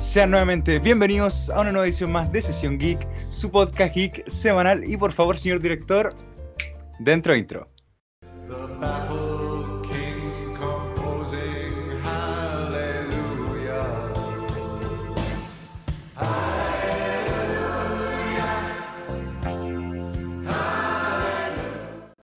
Sean nuevamente bienvenidos a una nueva edición más de Sesión Geek, su podcast geek semanal. Y por favor, señor director, dentro intro.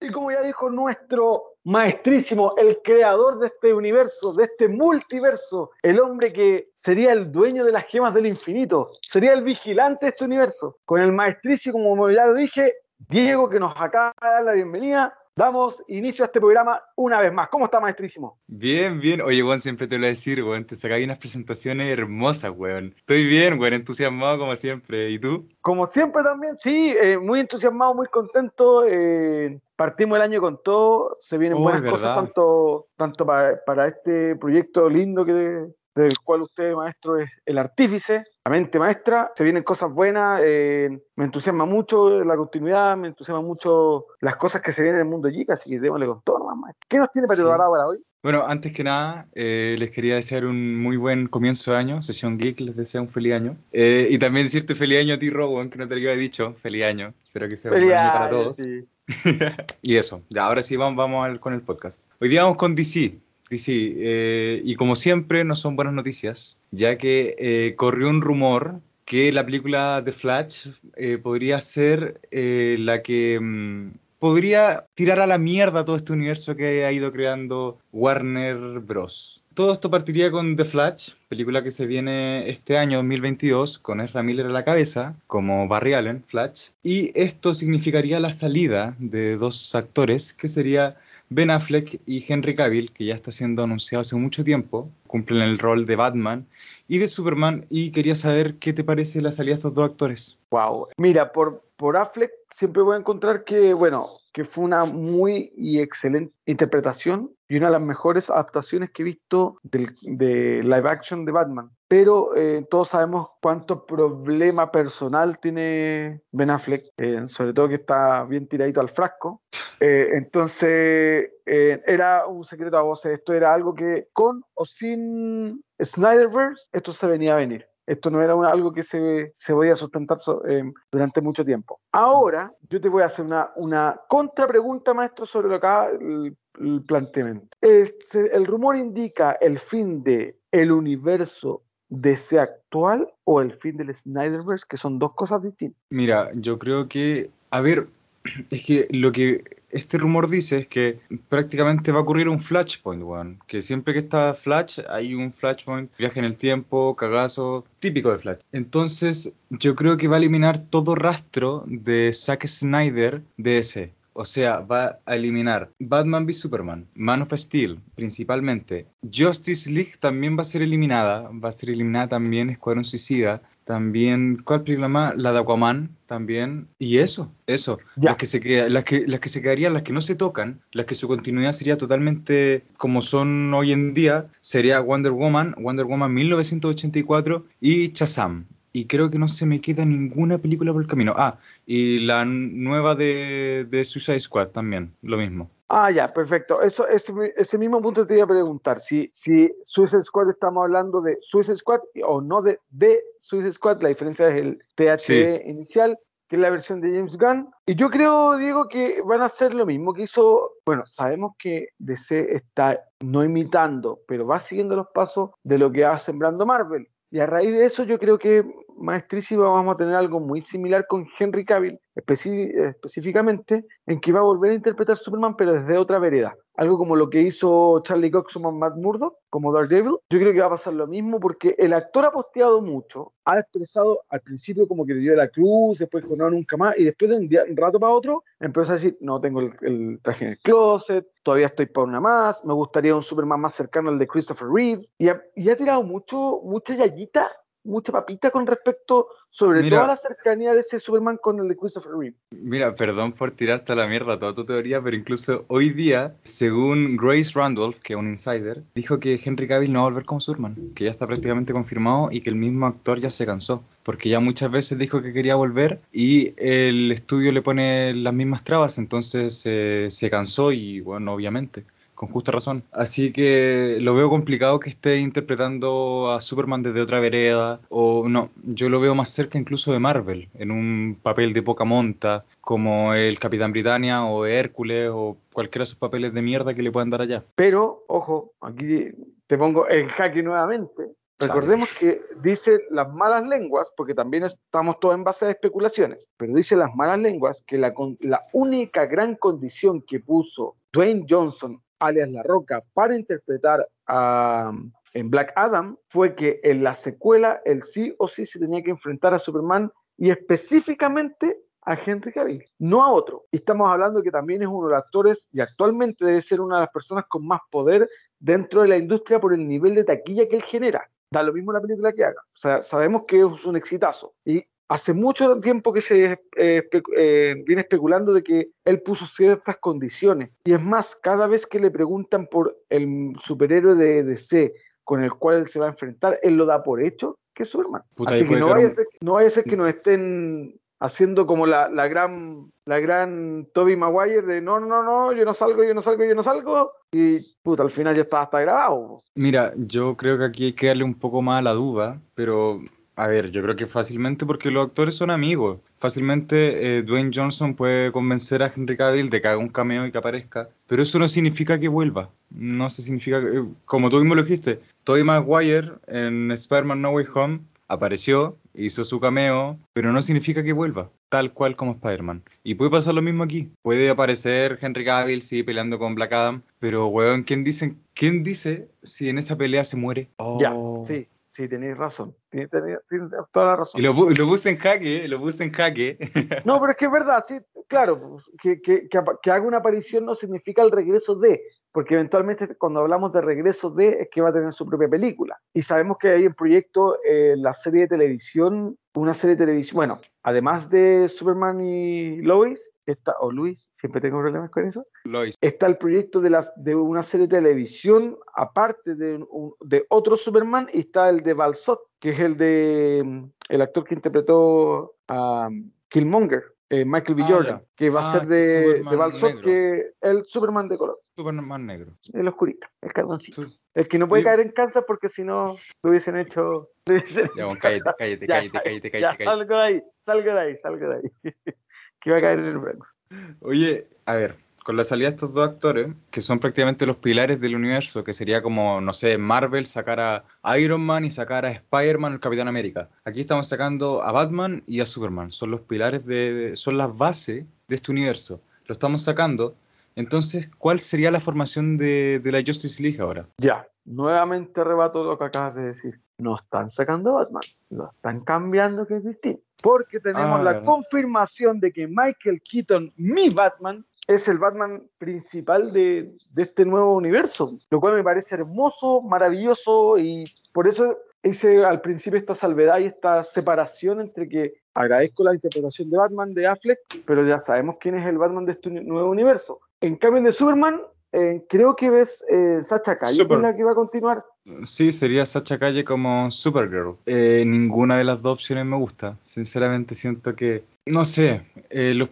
Y como ya dijo nuestro maestrísimo, el creador de este universo, de este multiverso, el hombre que sería el dueño de las gemas del infinito, sería el vigilante de este universo, con el maestrísimo, como ya lo dije, Diego, que nos acaba de dar la bienvenida. Damos inicio a este programa una vez más. ¿Cómo está, maestrísimo? Bien, bien. Oye, Juan, siempre te lo voy a decir, weón. Te sacáis unas presentaciones hermosas, weón. Estoy bien, weón, entusiasmado como siempre. ¿Y tú? Como siempre también, sí, eh, muy entusiasmado, muy contento. eh, partimos el año con todo, se vienen Oh, buenas cosas tanto, tanto para, para este proyecto lindo que, del cual usted, maestro, es el artífice, la mente maestra. Se vienen cosas buenas, eh, me entusiasma mucho la continuidad, me entusiasma mucho las cosas que se vienen en el mundo geek, así que démosle con todo nomás, maestro. ¿Qué nos tiene Sí. preparado para hoy? Bueno, antes que nada, eh, les quería desear un muy buen comienzo de año. Sesión Geek les desea un feliz año. Eh, y también decirte feliz año a ti, Robo, que no te lo había dicho. Feliz año. Espero que sea un buen año para todos. sí. Y eso, ya ahora sí vamos, vamos con el podcast. Hoy día vamos con DC. DC, eh, y como siempre, no son buenas noticias, ya que eh, corrió un rumor que la película The Flash eh, podría ser la que mm, podría tirar a la mierda todo este universo que ha ido creando Warner Bros. Todo esto partiría con The Flash, película que se viene este año 2022 con Ezra Miller a la cabeza como Barry Allen, Flash, y esto significaría la salida de dos actores que sería Ben Affleck y Henry Cavill, que ya está siendo anunciado hace mucho tiempo, cumplen el rol de Batman y de Superman, y quería saber qué te parece la salida de estos dos actores. Wow. Mira, por, por Affleck siempre voy a encontrar que, bueno, que fue una muy y excelente interpretación y una de las mejores adaptaciones que he visto del- de live action de Batman. Pero eh, todos sabemos cuánto problema personal tiene Ben Affleck, eh, sobre todo que está bien tiradito al frasco. Eh, entonces, eh, era un secreto a voces. Esto era algo que con o sin Snyderverse, esto se venía a venir. Esto no era algo que se, podía sustentar eh, durante mucho tiempo. Ahora, yo te voy a hacer una, una contrapregunta, maestro, sobre lo que el, el planteamiento. ¿El rumor indica el fin de el universo DC actual o el fin del Snyderverse, que son dos cosas distintas? Mira, yo creo que, a ver, es que lo que este rumor dice es que prácticamente va a ocurrir un flashpoint, weón. Que siempre que está Flash hay un flashpoint, viaje en el tiempo, cagazo, típico de Flash. Entonces, yo creo que va a eliminar todo rastro de Zack Snyder de ese. O sea, va a eliminar Batman v Superman, Man of Steel, principalmente. Justice League también va a ser eliminada. Va a ser eliminada también Escuadrón Suicida. También, ¿cuál película más? La de Aquaman también. Y eso, eso. Ya. Las que se queda- las que, las que se quedarían, las que no se tocan, las que su continuidad sería totalmente como son hoy en día, sería Wonder Woman, Wonder Woman 1984 y Shazam. Y creo que no se me queda ninguna película por el camino. Ah, y la nueva de, de Suicide Squad también, lo mismo. Ah, ya, perfecto. Eso, ese, mi- ese mismo punto te iba a preguntar. Si, si Suicide Squad estamos hablando de Suicide Squad o no de, de Suicide Squad, la diferencia es el THE inicial, que es la versión de James Gunn. Y yo creo, Diego, que van a hacer lo mismo que hizo. Bueno, sabemos que DC está no imitando, pero va siguiendo los pasos de lo que va sembrando Marvel. Y a raíz de eso, yo creo que maestrísimo vamos a tener algo muy similar con Henry Cavill, específicamente, en que va a volver a interpretar Superman, pero desde otra vereda. Algo como lo que hizo Charlie Cox con Matt Murdock, como Daredevil. Yo creo que va a pasar lo mismo porque el actor ha posteado mucho, ha expresado al principio como que le dio la cruz, después con no nunca más, y después de un, rato para otro empezó a decir, no tengo el, el traje en el closet, todavía estoy para una más, me gustaría un Superman más cercano al de Christopher Reeve, y ha, y ha tirado mucho, mucha yayita mucha papita con respecto, sobre Mira. todo a la cercanía de ese Superman con el de Christopher Reeve. Mira, perdón por tirarte a la mierda toda tu teoría, pero incluso hoy día, según Grace Randolph, que es un insider, dijo que Henry Cavill no va a volver como Superman, que ya está prácticamente confirmado y que el mismo actor ya se cansó, porque ya muchas veces dijo que quería volver y el estudio le pone las mismas trabas, entonces eh, se cansó y bueno, obviamente. Con justa razón. Así que lo veo complicado que esté interpretando a Superman desde otra vereda, o no, yo lo veo más cerca incluso de Marvel, en un papel de poca monta, como el Capitán Britannia o Hércules o cualquiera de sus papeles de mierda que le puedan dar allá. Pero, ojo, aquí te pongo en jaque nuevamente. Recordemos que dice las malas lenguas, porque también estamos todos en base a especulaciones, pero dice las malas lenguas que la, la única gran condición que puso Dwayne Johnson, alias La Roca, para interpretar a, en Black Adam fue que en la secuela él sí o sí se tenía que enfrentar a Superman y específicamente a Henry Cavill, no a otro. Y estamos hablando que también es uno de los actores y actualmente debe ser una de las personas con más poder dentro de la industria por el nivel de taquilla que él genera. Da lo mismo la película que haga. O sea, sabemos que es un exitazo. Y hace mucho tiempo que se eh, espe- eh, viene especulando de que él puso ciertas condiciones. Y es más, cada vez que le preguntan por el superhéroe de DC con el cual él se va a enfrentar, él lo da por hecho que es Superman. Puta, Así que no vaya, un- ser, no vaya a ser que nos estén haciendo como la, la gran la gran Toby Maguire de no, no, no, yo no salgo, yo no salgo, yo no salgo y puta, al final ya está hasta grabado. Mira, yo creo que aquí hay que darle un poco más a la duda, pero a ver, yo creo que fácilmente porque los actores son amigos. Fácilmente eh, Dwayne Johnson puede convencer a Henry Cavill de que haga un cameo y que aparezca, pero eso no significa que vuelva. No se significa, que- eh, como tú mismo lo dijiste, Tobey Maguire en Spider-Man No Way Home apareció, hizo su cameo, pero no significa que vuelva, tal cual como Spider-Man. Y puede pasar lo mismo aquí. Puede aparecer Henry Cavill, sí, peleando con Black Adam, pero, weón, ¿quién, dicen, ¿quién dice si en esa pelea se muere? Ya, Oh. sí, sí, tenéis razón. Tienes, tenéis- tienes toda la razón. Y lo, lo puse en jaque, lo puse en jaque. No, pero es que es verdad, sí, claro, que, que, que, que haga una aparición no significa el regreso de, porque eventualmente cuando hablamos de regreso de es que va a tener su propia película. Y sabemos que hay en proyecto eh, la serie de televisión, una serie de televisión, bueno, además de Superman y Lois, está, o Luis, siempre tengo problemas con eso, Lois. está el proyecto de, las de una serie de televisión aparte de, un- de otro Superman y está el de Balsot, que es el de mm, el actor que interpretó a mm, Killmonger, eh, Michael B. Ah, Jordan, ya. que va a Ah, ser de, de Balsot, que el Superman de color, Superman negro. el oscurito, el carboncito. Su- El que no puede caer en cáncer porque si no lo hubiesen hecho. lo hubiesen Ya, hecho- cállate, cállate, Ya, cállate, cállate, ya, cállate, cállate. salgo de ahí, salgo de ahí, salgo de ahí. que va a caer en el Bronx. Oye, a ver, con la salida de estos dos actores, que son prácticamente los pilares del universo, que sería como, no sé, Marvel sacar a Iron Man y sacar a Spider-Man, el Capitán América. Aquí estamos sacando a Batman y a Superman. Son los pilares de, de- son las bases de este universo. Lo estamos sacando. Entonces, ¿cuál sería la formación de, de la Justice League ahora? Ya, nuevamente rebato lo que acabas de decir. No están sacando a Batman, lo están cambiando, que es distinto. Porque tenemos Ah, la confirmación de que Michael Keaton, mi Batman, es el Batman principal de, de este nuevo universo, lo cual me parece hermoso, maravilloso y por eso hice al principio esta salvedad y esta separación entre que agradezco la interpretación de Batman de Affleck, pero ya sabemos quién es el Batman de este nuevo universo. En cambio, de Superman, eh, creo que ves eh, Sacha Calle, que Super. es la que va a continuar. Sí, sería Sacha Calle como Supergirl. Eh, ninguna de las dos opciones me gusta. Sinceramente siento que, no sé, eh, los,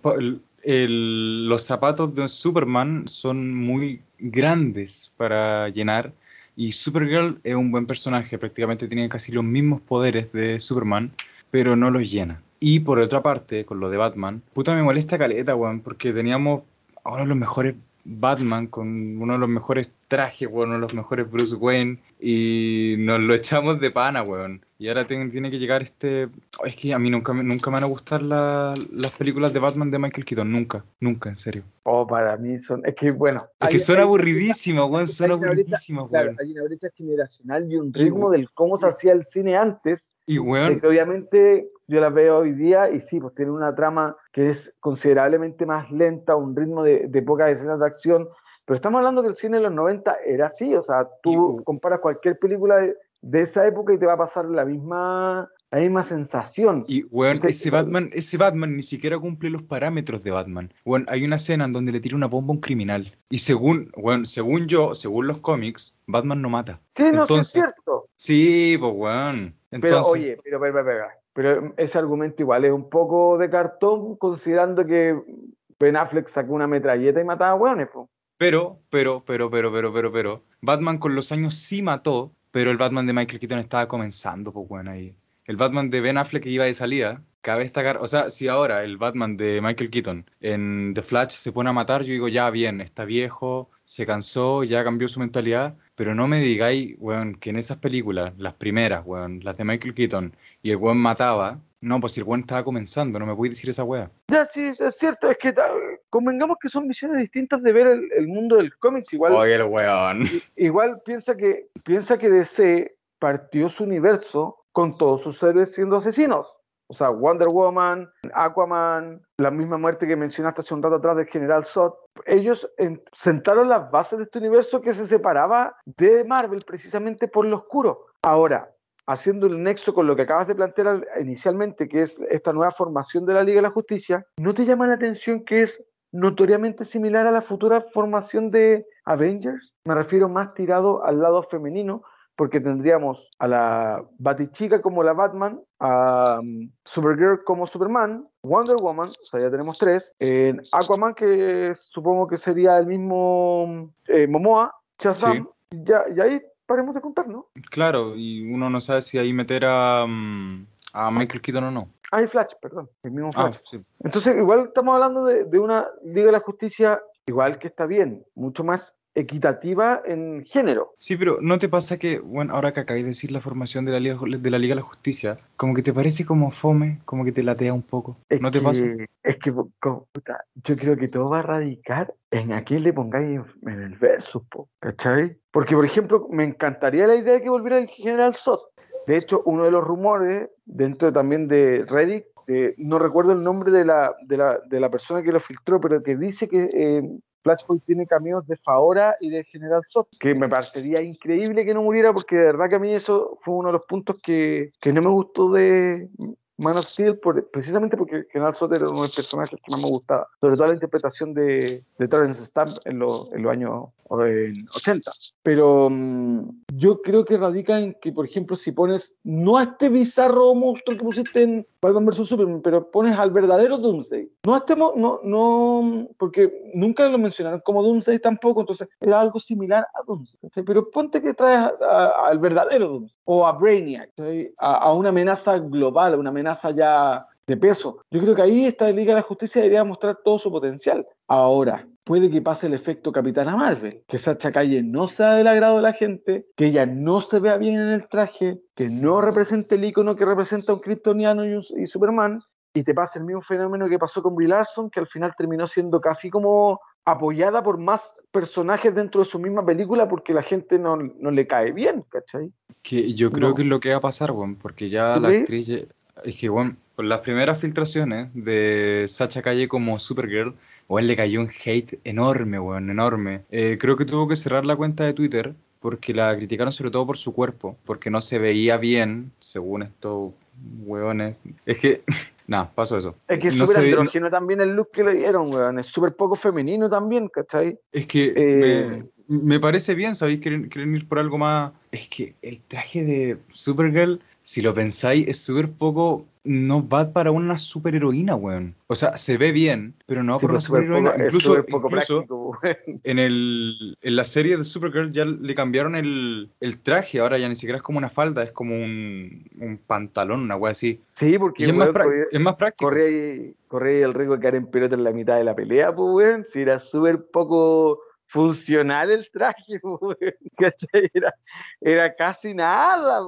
el- los zapatos de Superman son muy grandes para llenar y Supergirl es un buen personaje, prácticamente tiene casi los mismos poderes de Superman, pero no los llena. Y por otra parte, con lo de Batman, puta me molesta caleta, weón, porque teníamos a uno de los mejores Batman con uno de los mejores trajes, weón, uno de los mejores Bruce Wayne, y nos lo echamos de pana, weón. Y ahora tiene, tiene que llegar este... oh, es que a mí nunca, me- nunca me van a gustar la- las películas de Batman de Michael Keaton, nunca, nunca, en serio. Oh, para mí son. Es que, bueno. Es hay- que son aburridísimas, weón, son brecha- aburridísimas, Claro, weón. hay una brecha generacional y un ritmo del cómo se hacía el cine antes, Y, weón, que obviamente yo las veo hoy día y sí, pues tiene una trama que es considerablemente más lenta, un ritmo de, de pocas escenas de acción, pero estamos hablando que el cine de los 90 era así, o sea, tú Y- comparas cualquier película de, de esa época y te va a pasar la misma, la misma sensación. Y, weón, Entonces, ese Batman, ese Batman ni siquiera cumple los parámetros de Batman. Weón, hay una escena en donde le tira una bomba a un criminal. Y según, weón, según yo, según los cómics, Batman no mata. sí, no, sí es cierto. Sí, pues, weón. Pero oye, pero, pero, pero, pero, pero ese argumento igual es un poco de cartón considerando que Ben Affleck sacó una metralleta y mataba a hueones, po. Pero, pero, pero, pero, pero, pero, pero, Batman con los años sí mató, pero el Batman de Michael Keaton estaba comenzando, pues bueno, ahí. El Batman de Ben Affleck que iba de salida, cabe destacar, o sea, si ahora el Batman de Michael Keaton en The Flash se pone a matar, yo digo, ya bien, está viejo, se cansó, ya cambió su mentalidad, pero no me digáis, weón, que en esas películas, las primeras, weón, las de Michael Keaton, y el weón mataba, no, pues si el weón estaba comenzando, no me puedes decir esa weá. Ya, sí, es cierto, es que ta- convengamos que son visiones distintas de ver el, el mundo del cómics. Igual, Oye, el weón. igual piensa que piensa que DC partió su universo con todos sus héroes siendo asesinos. O sea, Wonder Woman, Aquaman, la misma muerte que mencionaste hace un rato atrás del General Zod. Ellos en- sentaron las bases de este universo que se separaba de Marvel precisamente por lo oscuro. Ahora, haciendo el nexo con lo que acabas de plantear al- inicialmente, que es esta nueva formación de la Liga de la Justicia, ¿no te llama la atención que es notoriamente similar a la futura formación de Avengers? Me refiero más tirado al lado femenino, porque tendríamos a la Batichica como la Batman, a um, Supergirl como Superman, Wonder Woman, o sea, ya tenemos tres, en Aquaman, que supongo que sería el mismo eh, Momoa, Shazam, ya, y ahí paremos de contar, ¿no? Claro, y uno no sabe si ahí meter a, mm, a Michael Keaton o no. Ah, y Flash, perdón, el mismo Ah, Flash. sí. Entonces, igual estamos hablando de, de una Liga de la Justicia, igual que está bien, mucho más equitativa en género. Sí, pero ¿no te pasa que, bueno, ahora que acabáis de decir la formación de la Liga, de la Liga de la Justicia, como que te parece como fome, como que te latea un poco? Es ¿No te que, pasa? Es que, puta, yo creo que todo va a radicar en a quién le pongáis en, en el versus, po, ¿cachai? Porque, por ejemplo, me encantaría la idea de que volviera el General Zod. De hecho, uno de los rumores, dentro también de Reddit, eh, no recuerdo el nombre de la, de, la, de la persona que lo filtró, pero que dice que eh, Flashpoint tiene cameos de Faora y de General Zod, que me parecería increíble que no muriera, porque de verdad que a mí eso fue uno de los puntos que, que no me gustó de Man of Steel, por- precisamente porque General Zod era uno de los personajes que más me gustaba, sobre todo la interpretación de, de Terrence Stamp en, los- en los años en 80. Pero mm, yo creo que radica en que, por ejemplo, si pones no a este bizarro monstruo que pusiste en Batman vs Superman, pero pones al verdadero Doomsday. No a este mo- no, no, porque nunca lo mencionaron como Doomsday tampoco, entonces era algo similar a Doomsday. Pero ponte que traes al verdadero Doomsday o a Brainiac, ¿cachai? a, a una amenaza global, una amenaza ya de peso. Yo creo que ahí esta Liga de la Justicia debería mostrar todo su potencial. Ahora, puede que pase el efecto Capitana Marvel, que Sacha Calle no sea del agrado de la gente, que ella no se vea bien en el traje, que no represente el icono que representa a un kryptoniano y, un- y Superman, y te pasa el mismo fenómeno que pasó con Brie Larson, que al final terminó siendo casi como apoyada por más personajes dentro de su misma película porque la gente no, no le cae bien, ¿cachai? Que yo creo No. que es lo que va a pasar, weón, porque ya ¿Tú la crees? actriz, es que, weón, con las primeras filtraciones de Sacha Calle como Supergirl, weón, le cayó un hate enorme, weón, enorme. Eh, creo que tuvo que cerrar la cuenta de Twitter porque la criticaron sobre todo por su cuerpo, porque no se veía bien, según estos weones. Es que, nada, pasó eso. Es que es No súper ve- no- andrógeno también el look que le dieron, weón. Es súper poco femenino también, ¿cachai? Es que Eh, me, me parece bien, ¿sabéis? Quieren, quieren ir por algo más. Es que el traje de Supergirl, si lo pensáis, es súper poco. No va para una superheroína, weón. O sea, se ve bien, pero no va Sí, para una pues, superheroína. poco- es Incluso, súper poco incluso práctico, en, el, en la serie de Supergirl ya le cambiaron el, el traje. Ahora ya ni siquiera es como una falda, es como un, un pantalón, una wea así. Sí, porque es más, weón, corría- es más práctico. corría corría el riesgo de quedar en pelota en la mitad de la pelea, pues, weón. Si era súper poco funcional el traje. Era, era casi nada.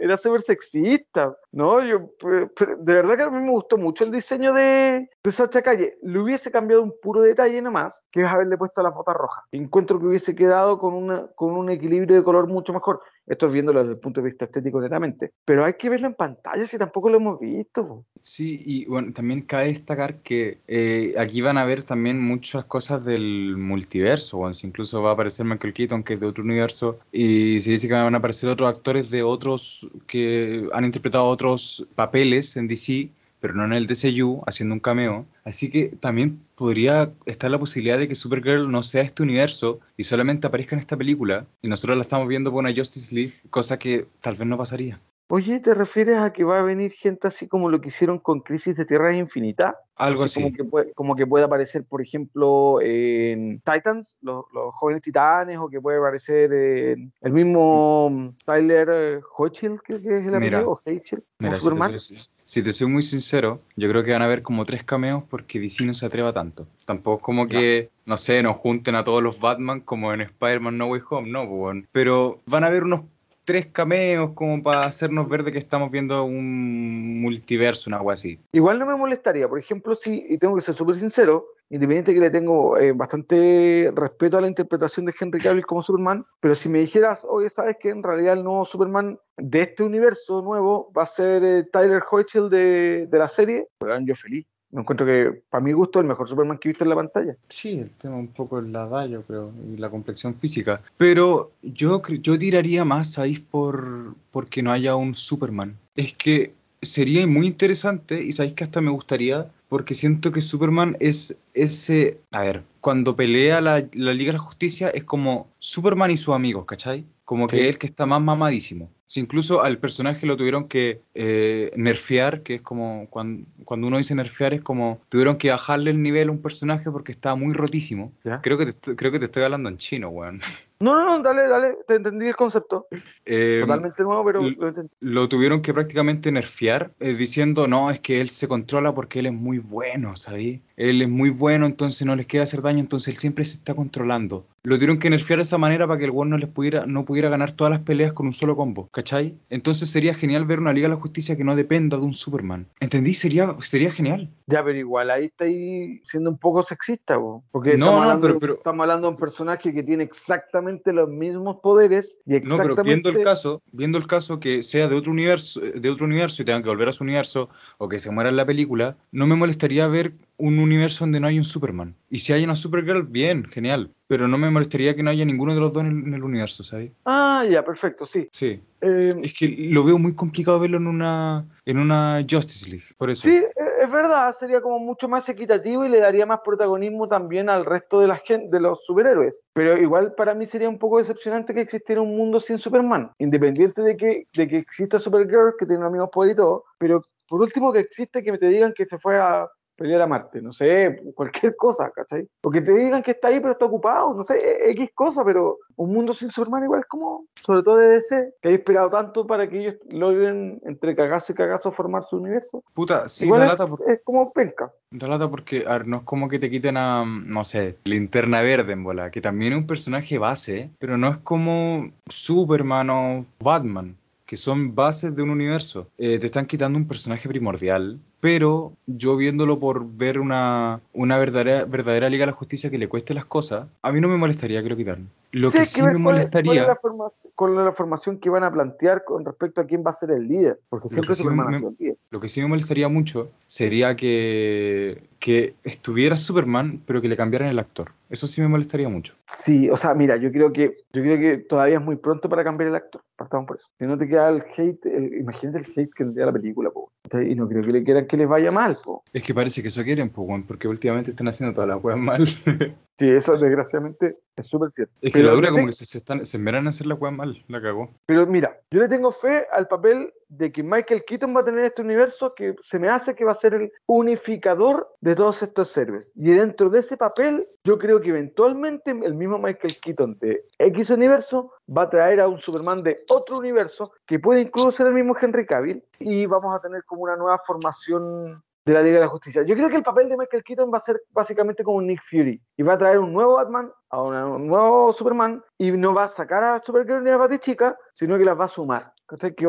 Era súper sexista. No, yo, de verdad que a mí me gustó mucho el diseño de, de Sacha Calle. Le hubiese cambiado un puro detalle nomás, que es haberle puesto las botas rojas. Encuentro que hubiese quedado con, una, con un equilibrio de color mucho mejor. Esto es viéndolo desde el punto de vista estético netamente. Pero hay que verlo en pantalla si tampoco lo hemos visto. Sí, y bueno, también cabe destacar que eh, aquí van a ver también muchas cosas del multiverso, bueno, si incluso va a aparecer Michael Keaton, que es de otro universo, y se dice que van a aparecer otros actores de otros que han interpretado otros papeles en DC, pero no en el DCU, haciendo un cameo. Así que también podría estar la posibilidad de que Supergirl no sea este universo y solamente aparezca en esta película, y nosotros la estamos viendo por una Justice League, cosa que tal vez no pasaría. Oye, ¿te refieres a que va a venir gente así como lo que hicieron con Crisis de Tierra Infinita? Algo Así así. Como que, puede, como que puede aparecer, por ejemplo, en Titans, los, los jóvenes titanes, o que puede aparecer en el mismo mm, Tyler eh, Hochul, creo que es el Mira, apellido, o como Mira, si te, Superman. si te soy muy sincero, yo creo que van a haber como tres cameos porque DC no se atreva tanto. Tampoco es como que, no sé, nos junten a todos los Batman como en Spider-Man No Way Home, no, pues. Pero van a haber unos tres cameos como para hacernos ver de que estamos viendo un multiverso, una agua así. Igual no me molestaría, por ejemplo, si, y tengo que ser súper sincero, independiente que le tengo eh, bastante respeto a la interpretación de Henry Cavill como Superman, pero si me dijeras, oye, ¿sabes que en realidad el nuevo Superman de este universo nuevo va a ser eh, Tyler Hoechul de, la serie? Pues yo feliz. Me encuentro que, para mi gusto, el mejor Superman que he visto en la pantalla. Sí, el tema un poco es la edad, yo creo, y la complexión física. Pero yo, yo tiraría más, ¿sabéis? Por porque no haya un Superman. Es que sería muy interesante y sabéis que hasta me gustaría porque siento que Superman es ese... A ver, cuando pelea la, la Liga de la Justicia es como Superman y sus amigos, ¿cachai? Como que Sí. es el que está más mamadísimo. Si incluso al personaje lo tuvieron que eh, nerfear, que es como cuando, cuando uno dice nerfear es como tuvieron que bajarle el nivel a un personaje porque estaba muy rotísimo. ¿Ya? Creo que te, estoy- creo que te estoy hablando en chino, weón. No, no, no, dale, dale, te entendí el concepto. Eh, Totalmente nuevo, pero l- lo entendí. lo tuvieron que prácticamente nerfear, eh, diciendo, no, es que él se controla porque él es muy bueno, ¿sabes? Él es muy bueno, entonces no les quiere hacer daño, entonces él siempre se está controlando. Lo tuvieron que nerfear de esa manera para que el weón no les pudiera, no pudiera ganar todas las peleas con un solo combo, ¿cachai? Entonces sería genial ver una Liga de la Justicia que no dependa de un Superman. ¿Entendí? Sería, sería genial. Ya, pero igual ahí está ahí siendo un poco sexista, po, porque No, estamos, no, hablando, pero- pero- estamos hablando de un personaje que tiene exactamente los mismos poderes y No, exactamente... pero viendo el caso, viendo el caso que sea de otro universo, de otro universo y tengan que volver a su universo o que se muera en la película, no me molestaría ver un universo donde no hay un Superman. Y si hay una Supergirl, bien, genial. Pero no me molestaría que no haya ninguno de los dos en el, en el universo, ¿sabes? Ah, ya, perfecto, sí. Sí. Eh, Es que lo veo muy complicado verlo en una en una Justice League, por eso. sí, e- es verdad, sería como mucho más equitativo y le daría más protagonismo también al resto de la gente, de los superhéroes. Pero igual para mí sería un poco decepcionante que existiera un mundo sin Superman, independiente de que, de que exista Supergirl, que tiene los mismos poderes y todo, pero por último que existe que me te digan que se fue a pelear a Marte, no sé, cualquier cosa, ¿cachai? O que te digan que está ahí pero está ocupado, no sé, X cosa, pero un mundo sin Superman igual es como, sobre todo de DC, que hay esperado tanto para que ellos logren entre cagazo y cagazo formar su universo. Puta, sí, igual es, por- es como penca. da lata porque, a ver, no es como que te quiten a, no sé, Linterna Verde en bola, que también es un personaje base, pero no es como Superman o Batman, que son bases de un universo. Eh, te están quitando un personaje primordial, pero yo viéndolo por ver una, una verdadera, verdadera Liga de la Justicia que le cueste las cosas, a mí no me molestaría que lo quitaran. Lo Sí, que sí me es- es molestaría... la formación, cuál es la formación que van a plantear con respecto a quién va a ser el líder, porque siempre sí Superman me- ha sido el líder. Lo que sí me molestaría mucho sería que, que estuviera Superman, pero que le cambiaran el actor. Eso sí me molestaría mucho. Sí, o sea, mira, yo creo que yo creo que todavía es muy pronto para cambiar el actor. Partamos por eso. Si no te queda el hate, el- imagínate el hate que tendría la película, po. Y no creo que le quieran que les vaya mal, po. Es que parece que eso quieren, weón, porque últimamente están haciendo todas las weas mal. Sí, eso desgraciadamente es súper cierto. es que Pero la dura como que se, se están, se hacer weas mal, la cagó. Pero mira, yo le tengo fe al papel de que Michael Keaton va a tener este universo que se me hace que va a ser el unificador de todos estos héroes. Y dentro de ese papel, yo creo que eventualmente el mismo Michael Keaton de X universo va a traer a un Superman de otro universo que puede incluso ser el mismo Henry Cavill y vamos a tener como una nueva formación de la Liga de la Justicia. Yo creo que el papel de Michael Keaton va a ser básicamente como un Nick Fury y va a traer un nuevo Batman, a un nuevo Superman y no va a sacar a Supergirl ni a Batichica, sino que las va a sumar.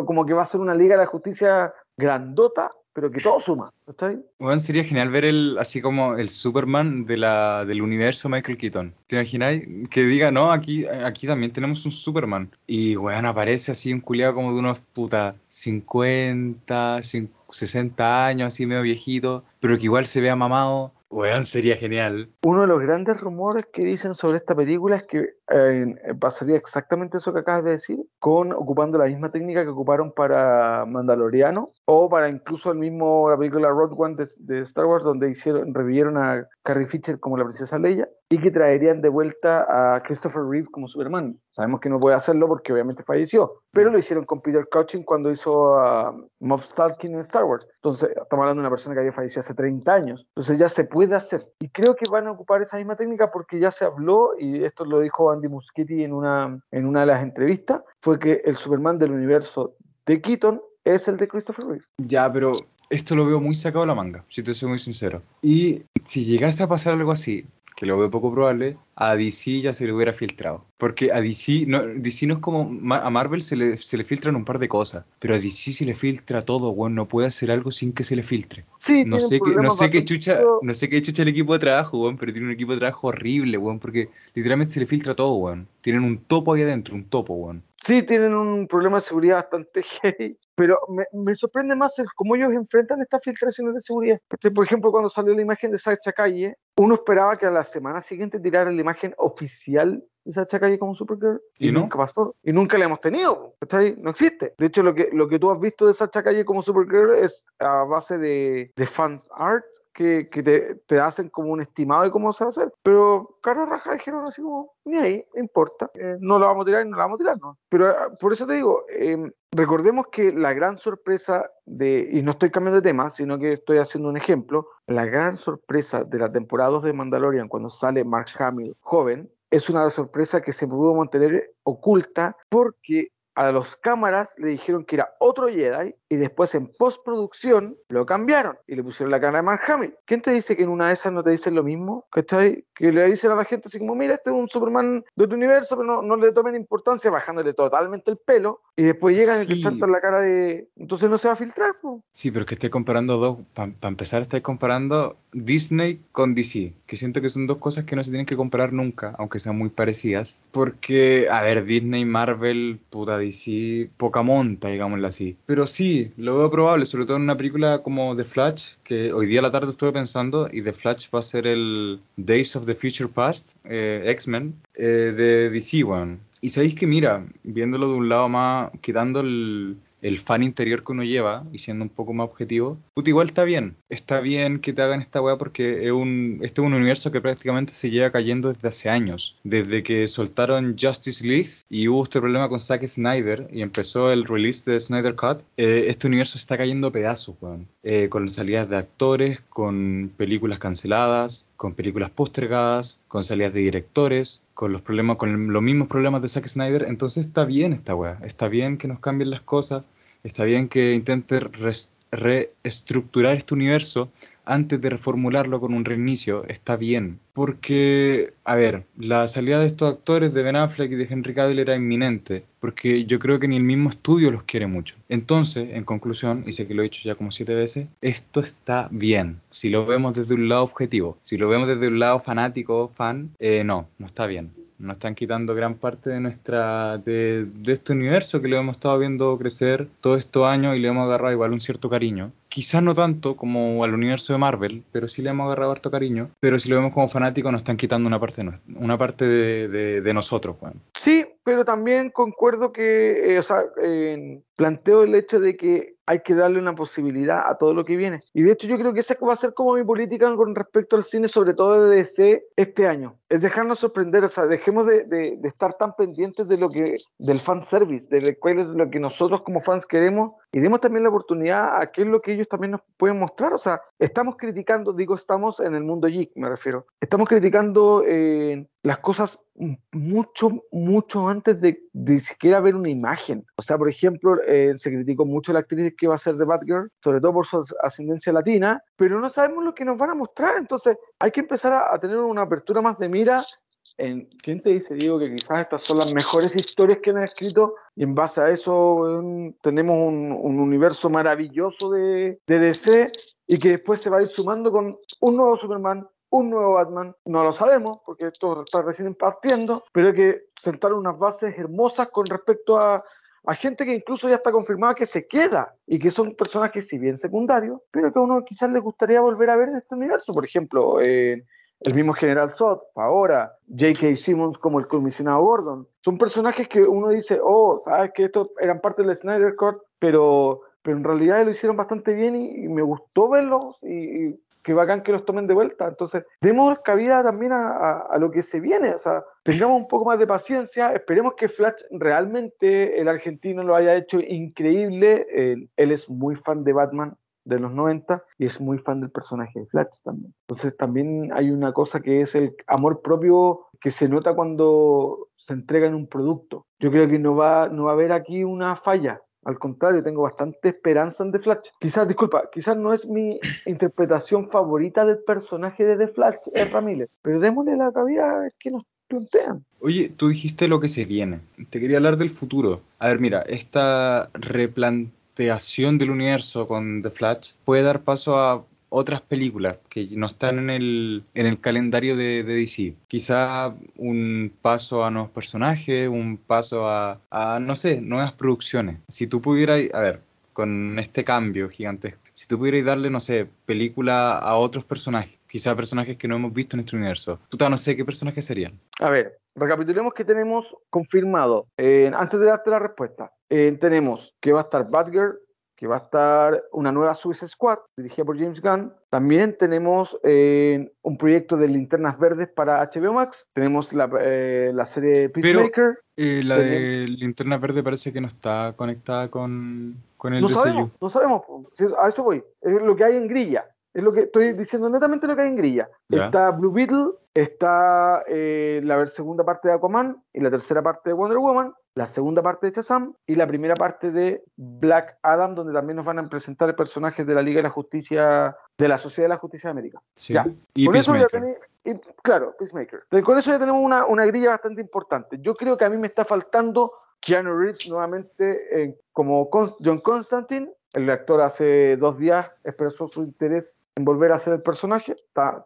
como que va a ser una Liga de la Justicia grandota, pero que todo suma. ¿cachai? Weón, sería genial ver el, así como el Superman de la, del universo Michael Keaton. ¿Te imagináis? Que diga, no, aquí, aquí también tenemos un Superman. Y, weón, aparece así un culiado como de unos puta 50, cin- 60 años, así medio viejito, pero que igual se vea mamado, weón, sería genial. Uno de los grandes rumores que dicen sobre esta película es que eh, pasaría exactamente eso que acabas de decir, con ocupando la misma técnica que ocuparon para Mandaloriano o para incluso el mismo la película Rogue One de, de Star Wars donde hicieron revivieron a Carrie Fisher como la princesa Leia y que traerían de vuelta a Christopher Reeve como Superman. Sabemos que no puede hacerlo porque obviamente falleció, pero lo hicieron con Peter Cushing cuando hizo a Moff Tarkin en Star Wars. Entonces, estamos hablando de una persona que había fallecido hace 30 años. Entonces ya se puede hacer. Y creo que van a ocupar esa misma técnica porque ya se habló, y esto lo dijo Andy Muschietti en una, en una de las entrevistas, fue que el Superman del universo de Keaton es el de Christopher Reeve. Ya, pero esto lo veo muy sacado de la manga, si te soy muy sincero. Y si llegase a pasar algo así, que lo veo poco probable, a DC ya se le hubiera filtrado. Porque a DC no, DC no es como a Marvel se le, se le filtran un par de cosas, pero a DC se le filtra todo, weón, no puede hacer algo sin que se le filtre. Sí, No sé, qué, no sé qué chucha, no sé qué chucha el equipo de trabajo, weón, pero tiene un equipo de trabajo horrible, weón, porque literalmente se le filtra todo, weón. Tienen un topo ahí adentro, un topo, weón. Sí, tienen un problema de seguridad bastante heavy, pero me, me sorprende más el cómo ellos enfrentan estas filtraciones de seguridad. ¿Cachai? Por ejemplo, cuando salió la imagen de Sacha Calle, uno esperaba que a la semana siguiente tiraran la imagen oficial de Sacha Calle como Supergirl y, ¿Y no? nunca pasó. Y nunca la hemos tenido. ¿cachai? No existe. De hecho, lo que, lo que tú has visto de Sacha Calle como Supergirl es a base de, de fans art que, que te, te hacen como un estimado de cómo se va a hacer. Pero cara raja dijeron así como, ni ahí, no importa. Eh, no la vamos a tirar y no la vamos a tirar, ¿no? Pero ah, por eso te digo, eh, recordemos que la gran sorpresa de, y no estoy cambiando de tema, sino que estoy haciendo un ejemplo, la gran sorpresa de la temporada 2 de Mandalorian cuando sale Mark Hamill joven, es una sorpresa que se pudo mantener oculta porque a los cámaras le dijeron que era otro Jedi y después en postproducción lo cambiaron y le pusieron la cara de Mark Hamill. ¿Quién te dice que en una de esas no te dicen lo mismo? ¿Cachai? Que le dicen a la gente así como, mira, este es un Superman de tu universo, pero no, no le tomen importancia bajándole totalmente el pelo y después llegan y te Sí. plantan la cara de... Entonces no se va a filtrar, po. Sí, pero que estoy comparando dos, para empezar estoy comparando Disney con DC, que siento que son dos cosas que no se tienen que comparar nunca, aunque sean muy parecidas, porque, a ver, Disney, Marvel, puta DC, poca monta, digámoslo así. Pero sí, lo veo probable, sobre todo en una película como The Flash, que hoy día a la tarde estuve pensando, y The Flash va a ser el Days of the Future Past, eh, X-Men, eh, de DC, weón. Y sabéis que, mira, viéndolo de un lado más, quitando el, el fan interior que uno lleva y siendo un poco más objetivo, puta, igual está bien. Está bien que te hagan esta weá porque es un, este es un universo que prácticamente se lleva cayendo desde hace años. Desde que soltaron Justice League y hubo este problema con Zack Snyder y empezó el release de Snyder Cut, eh, este universo está cayendo a pedazos, weón. Eh, con salidas de actores, con películas canceladas, con películas postergadas, con salidas de directores, con los problemas, con los mismos problemas de Zack Snyder. Entonces está bien esta weá. Está bien que nos cambien las cosas. Está bien que intente reestructurar este universo antes de reformularlo con un reinicio. Está bien. Porque, a ver, la salida de estos actores de Ben Affleck y de Henry Cavill era inminente. Porque yo creo que ni el mismo estudio los quiere mucho. Entonces, en conclusión, y sé que lo he dicho ya como siete veces, esto está bien. Si lo vemos desde un lado objetivo, si lo vemos desde un lado fanático, fan, eh, no, no está bien. Nos están quitando gran parte de nuestra de, de este universo que lo hemos estado viendo crecer todos estos años y le hemos agarrado igual un cierto cariño. Quizás no tanto como al universo de Marvel, pero sí le hemos agarrado harto cariño. Pero si lo vemos como fanático, nos están quitando una parte de, una parte de, de- de nosotros, weón. Sí, pero también concuerdo que, eh, o sea, eh, planteo el hecho de que hay que darle una posibilidad a todo lo que viene. Y de hecho yo creo que esa va a ser como mi política con respecto al cine, sobre todo de DC este año. Es dejarnos sorprender, o sea, dejemos de, de- de estar tan pendientes de lo que, del fan service, de lo que nosotros como fans queremos y demos también la oportunidad a qué es lo que ellos también nos pueden mostrar. O sea, estamos criticando, digo, estamos en el mundo geek, me refiero. Estamos criticando eh, las cosas mucho, mucho antes de, de siquiera ver una imagen. O sea, por ejemplo, eh, se criticó mucho la actriz que va a ser de Batgirl, sobre todo por su as- ascendencia latina, pero no sabemos lo que nos van a mostrar. Entonces, hay que empezar a, a tener una apertura más de mira. En, ¿Quién te dice, Diego, que quizás estas son las mejores historias que han escrito? Y en base a eso weón, tenemos un, un universo maravilloso de, de DC y que después se va a ir sumando con un nuevo Superman, un nuevo Batman, no lo sabemos porque esto está recién partiendo, pero hay que sentar unas bases hermosas con respecto a, a gente que incluso ya está confirmada que se queda y que son personajes, si bien secundarios, pero que a uno quizás le gustaría volver a ver en este universo. Por ejemplo, eh, el mismo General Zod, ahora, J.K. Simmons como el comisionado Gordon. Son personajes que uno dice, oh, sabes que estos eran parte del Snyder Cut, pero, pero en realidad lo hicieron bastante bien y, y me gustó verlos y, y qué bacán que los tomen de vuelta. Entonces, demos cabida también a, a, a, lo que se viene, o sea, tengamos un poco más de paciencia, esperemos que Flash realmente el argentino lo haya hecho increíble, él, él es muy fan de Batman, de los 90 y es muy fan del personaje de Flash también. Entonces también hay una cosa que es el amor propio que se nota cuando se entrega en un producto. Yo creo que no va, no va a haber aquí una falla. Al contrario, tengo bastante esperanza en The Flash. Quizás, disculpa, quizás no es mi interpretación favorita del personaje de The Flash, Ramírez, pero démosle la cabida a ver qué nos plantean. Oye, tú dijiste lo que se viene. Te quería hablar del futuro. A ver, mira, esta replanteación del universo con The Flash puede dar paso a otras películas que no están en el, en el calendario de, DC. Quizá un paso a nuevos personajes, un paso a, no sé, nuevas producciones. Si tú pudieras, a ver, con este cambio gigantesco, si tú pudieras darle, no sé, película a otros personajes, quizá personajes que no hemos visto en este universo, tú no sé qué personajes serían. A ver, recapitulemos que tenemos confirmado, eh, antes de darte la respuesta, eh, tenemos que va a estar Batgirl, que va a estar una nueva Suicide Squad dirigida por James Gunn. También tenemos eh, un proyecto de linternas verdes para HBO Max. Tenemos la, eh, la serie Peacemaker. Pero, eh, la de linternas verdes parece que no está conectada con, con el no DCU. Sabemos, no sabemos, a eso voy. Es lo que hay en grilla. Es lo que estoy diciendo netamente lo que hay en grilla. Está Blue Beetle, está eh, la segunda parte de Aquaman y la tercera parte de Wonder Woman, la segunda parte de Shazam y la primera parte de Black Adam, donde también nos van a presentar personajes de la Liga de la Justicia, de la Sociedad de la Justicia de América. Sí. Ya. Y Con eso ya y, claro, Peacemaker. Con eso ya tenemos una, una grilla bastante importante. Yo creo que a mí me está faltando Keanu Reeves nuevamente eh, como Con John Constantine. El actor hace dos días expresó su interés en volver a ser el personaje.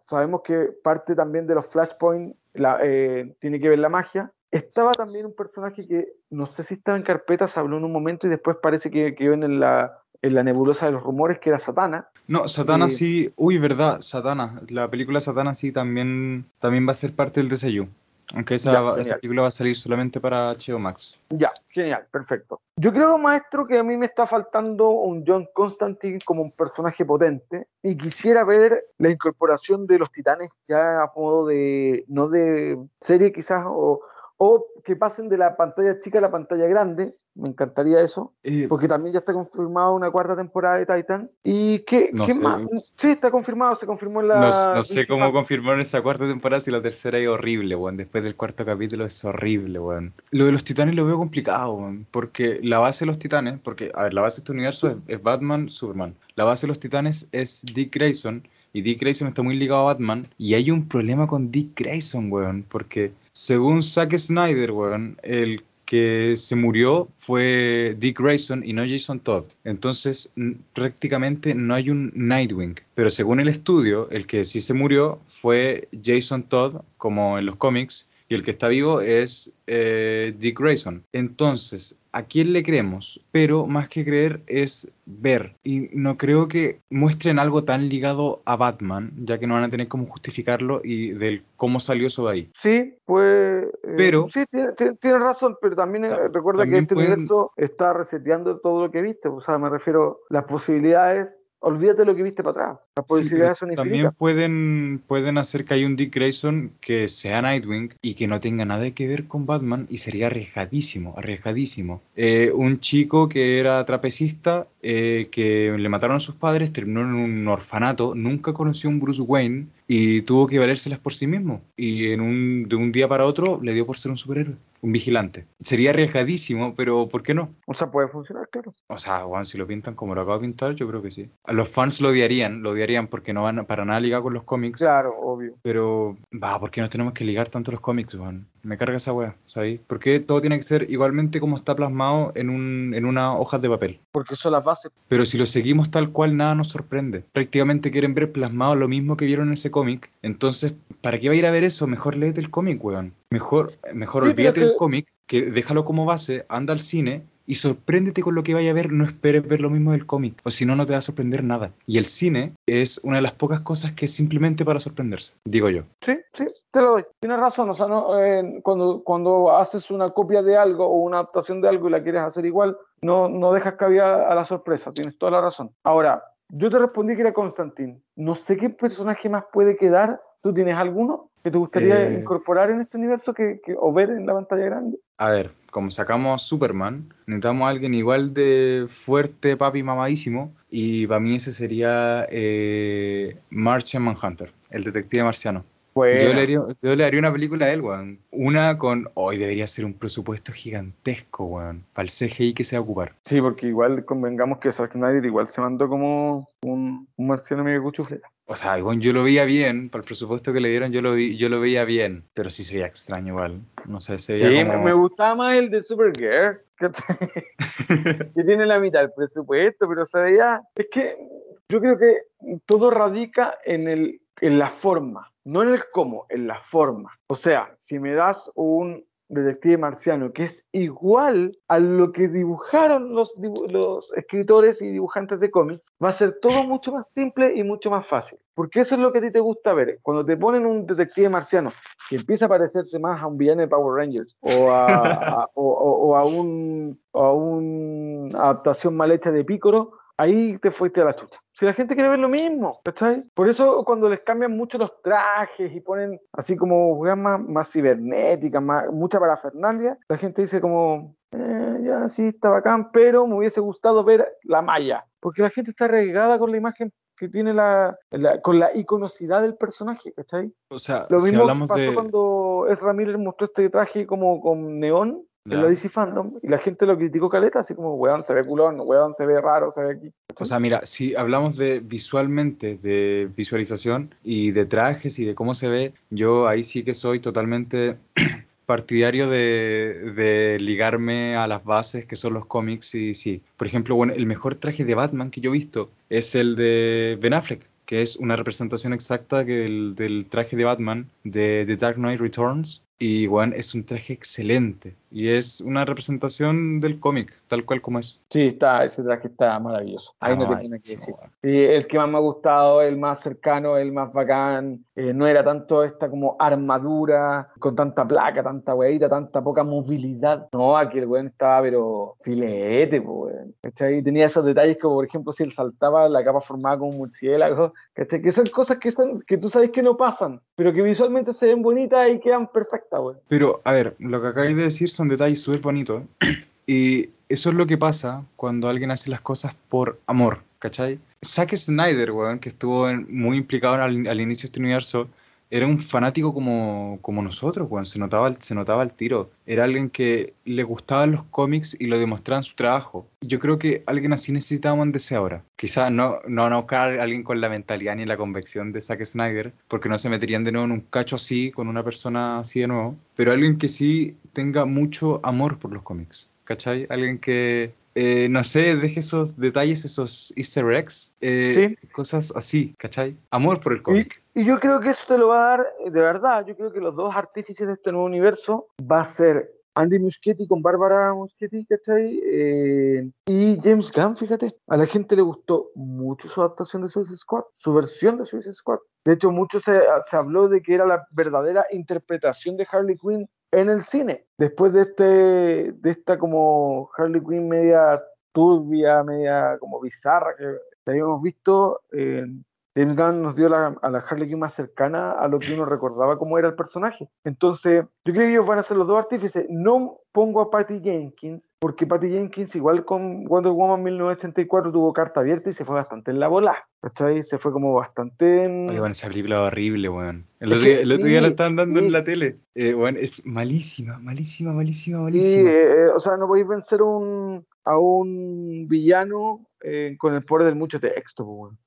Sabemos que parte también de los Flashpoint la, eh, tiene que ver la magia. Estaba también un personaje que no sé si estaba en carpeta, se habló en un momento y después parece que quedó en la, en la nebulosa de los rumores, que era Satana. No, Satana Eh, sí. Uy, verdad, Satana. La película Satana sí también, también va a ser parte del DCU. Aunque esa, Ya, esa genial. película va a salir solamente para HBO Max. Ya, genial, perfecto. Yo creo, maestro, que a mí me está faltando un John Constantine como un personaje potente y quisiera ver la incorporación de los titanes ya a modo de, no de serie quizás, o, o que pasen de la pantalla chica a la pantalla grande. Me encantaría eso, Eh, porque también ya está confirmada una cuarta temporada de Titans. ¿Y qué, No qué más? Sí, está confirmado, se confirmó en la... no, no sé cómo confirmaron esa cuarta temporada si la tercera es horrible, weón. Después del cuarto capítulo es horrible, weón. Lo de los titanes lo veo complicado, weón. Porque la base de los titanes, porque, a ver, la base de este universo es, es Batman, Superman. La base de los titanes es Dick Grayson. Y Dick Grayson está muy ligado a Batman. Y hay un problema con Dick Grayson, weón. Porque según Zack Snyder, el que se murió fue Dick Grayson y no Jason Todd. Entonces, prácticamente no hay un Nightwing. Pero según el estudio, el que sí se murió fue Jason Todd, como en los cómics, y el que está vivo es eh, Dick Grayson. Entonces, ¿a quién le creemos? Pero más que creer es ver. Y no creo que muestren algo tan ligado a Batman, ya que no van a tener cómo justificarlo y del cómo salió eso de ahí. Sí, pues. eh, Pero- Sí, tiene- tiene- tienes razón, pero también eh, Ta- recuerda también que este pueden- universo está reseteando todo lo que viste. O sea, me refiero, las posibilidades. Olvídate lo que viste para atrás. Las Sí, son también infinitas. pueden, pueden hacer que haya un Dick Grayson que sea Nightwing y que no tenga nada que ver con Batman y sería arriesgadísimo, arriesgadísimo. Eh, un chico que era trapecista, eh, que le mataron a sus padres, terminó en un orfanato, nunca conoció a un Bruce Wayne y tuvo que valérselas por sí mismo. Y en un, de un día para otro le dio por ser un superhéroe, un vigilante. Sería arriesgadísimo, pero ¿por qué no? O sea, puede funcionar, claro. O sea, Juan, si lo pintan como lo acabo de pintar, yo creo que sí. A los fans lo odiarían, lo odiarían porque no van para nada ligar con los cómics. Claro, obvio. Pero, va, ¿por qué no tenemos que ligar tanto los cómics, Juan? Me carga esa wea, ¿sabes? ¿Por qué todo tiene que ser igualmente como está plasmado en, un, en una hoja de papel? Porque son las bases. Pero si lo seguimos tal cual, nada nos sorprende. Prácticamente quieren ver plasmado lo mismo que vieron en ese cómic. Entonces, ¿para qué va a ir a ver eso? Mejor léete el cómic, weón. Mejor, mejor Sí, olvídate que- del cómic, que déjalo como base, anda al cine y sorpréndete con lo que vaya a ver, no esperes ver lo mismo del cómic, o si no, no te va a sorprender nada. Y el cine es una de las pocas cosas que es simplemente para sorprenderse, digo yo. Sí, sí, te lo doy. Tienes razón, o sea, no, eh, cuando, cuando haces una copia de algo o una adaptación de algo y la quieres hacer igual, no, no dejas cabida a la sorpresa, tienes toda la razón. Ahora, yo te respondí que era Constantín. No sé qué personaje más puede quedar. ¿Tú tienes alguno que te gustaría Eh. incorporar en este universo que, que- o ver en la pantalla grande? A ver, como sacamos Superman, necesitamos a alguien igual de fuerte, papi, mamadísimo. Y para mí ese sería eh, Martian Manhunter, el detective marciano. Pues Yo le, haría, yo le haría una película a él, weón. Una con. Hoy debería ser un presupuesto gigantesco, weón. Para el CGI que se va a ocupar. sí, porque igual convengamos que Zack Snyder igual se mandó como un, un marciano medio cuchufleta. O sea, weón, yo lo veía bien. Para el presupuesto que le dieron, yo lo, vi, yo lo veía bien. Pero sí se veía extraño, igual. No sé, se Sí, veía me, como. me gustaba más el de Supergirl, ¿cachai? que tiene la mitad del presupuesto, pero se veía. Es que yo creo que todo radica en, el, en la forma, no en el cómo, en la forma. O sea, si me das un detective marciano que es igual a lo que dibujaron los, escritores y dibujantes de cómics, va a ser todo mucho más simple y mucho más fácil. Porque eso es lo que a ti te gusta ver. Cuando te ponen un detective marciano que empieza a parecerse más a un villano de Power Rangers o a, un a una adaptación mal hecha de Pícoro, ahí te fuiste a la chucha. Si la gente quiere ver lo mismo, ¿cachai? Por eso cuando les cambian mucho los trajes y ponen así como weas más, más cibernéticas, más, mucha parafernalia, la gente dice como, "Eh, ya sí, está bacán, pero me hubiese gustado ver la malla. Porque la gente está regada con la imagen que tiene la, la- con la iconocidad del personaje, ¿cachai? O sea, Lo si mismo hablamos pasó de. cuando Ezra Miller mostró este traje como con neón en Ya. la DC Fandom y la gente lo criticó caleta, así como, weón, se ve culón, weón, se ve raro, se ve aquí. O sea, mira, si hablamos de visualmente, de visualización y de trajes y de cómo se ve, yo ahí sí que soy totalmente partidario de, de ligarme a las bases que son los cómics y sí. Por ejemplo, bueno, el mejor traje de Batman que yo he visto es el de Ben Affleck, que es una representación exacta del, del traje de Batman de The Dark Knight Returns. Y bueno, es un traje excelente y es una representación del cómic, tal cual como es. Sí, está, ese traje está maravilloso. Ahí no Ah, tengo nada que decir. Sí, el que más me ha gustado, el más cercano, el más bacán. eh, no era tanto esta como armadura, con tanta placa, tanta weita, tanta poca movilidad. No, aquí el weón estaba, pero filete, weón. ¿Cachai? Tenía esos detalles como, por ejemplo, si él saltaba, la capa formada como un murciélago. ¿Cachai? Que son cosas que, son, que tú sabes que no pasan, pero que visualmente se ven bonitas y quedan perfectas, Pero, a ver, lo que acabáis de decir son detalles súper bonitos. Y eso es lo que pasa cuando alguien hace las cosas por amor, ¿cachai? Zack Snyder, weón, que estuvo en- muy implicado al, al inicio de este universo, era un fanático como, como nosotros, weón. Se notaba, se notaba el tiro. Era alguien que le gustaban los cómics y lo demostraba en su trabajo. Yo creo que alguien así necesitábamos DC ahora. Quizás no, no, no a alguien con la mentalidad ni la convicción de Zack Snyder, porque no se meterían de nuevo en un cacho así, con una persona así de nuevo. Pero alguien que sí tenga mucho amor por los cómics. ¿Cachai? Alguien que, eh, no sé, deje esos detalles, esos easter eggs, eh, cosas así, ¿cachai? Amor por el cómic. Y yo creo que eso te lo va a dar, de verdad, yo creo que los dos artífices de este nuevo universo va a ser Andy Muschietti con Bárbara Muschietti, ¿cachai? Eh, y James Gunn, fíjate, a la gente le gustó mucho su adaptación de Suicide Squad, su versión de Suicide Squad. De hecho, mucho se, se habló de que era la verdadera interpretación de Harley Quinn en el cine. Después de, este, de esta como Harley Quinn media turbia, media como bizarra que habíamos visto, eh, James Gunn nos dio la- a la Harley Quinn más cercana a lo que uno recordaba cómo era el personaje. Entonces, yo creo que ellos van a ser los dos artífices. No pongo a Patty Jenkins, porque Patty Jenkins, igual con Wonder Woman 1984, tuvo carta abierta y se fue bastante en la bola. ¿Cachai? Se fue como bastante en... Oye, bueno, esa película horrible, weón. El otro el otro día la sí, estaban dando sí. en la tele. Eh, weón, es malísima, malísima, malísima, Sí, malísima. eh, o sea, no podéis vencer un, a un villano eh, con el poder del mucho texto, weón.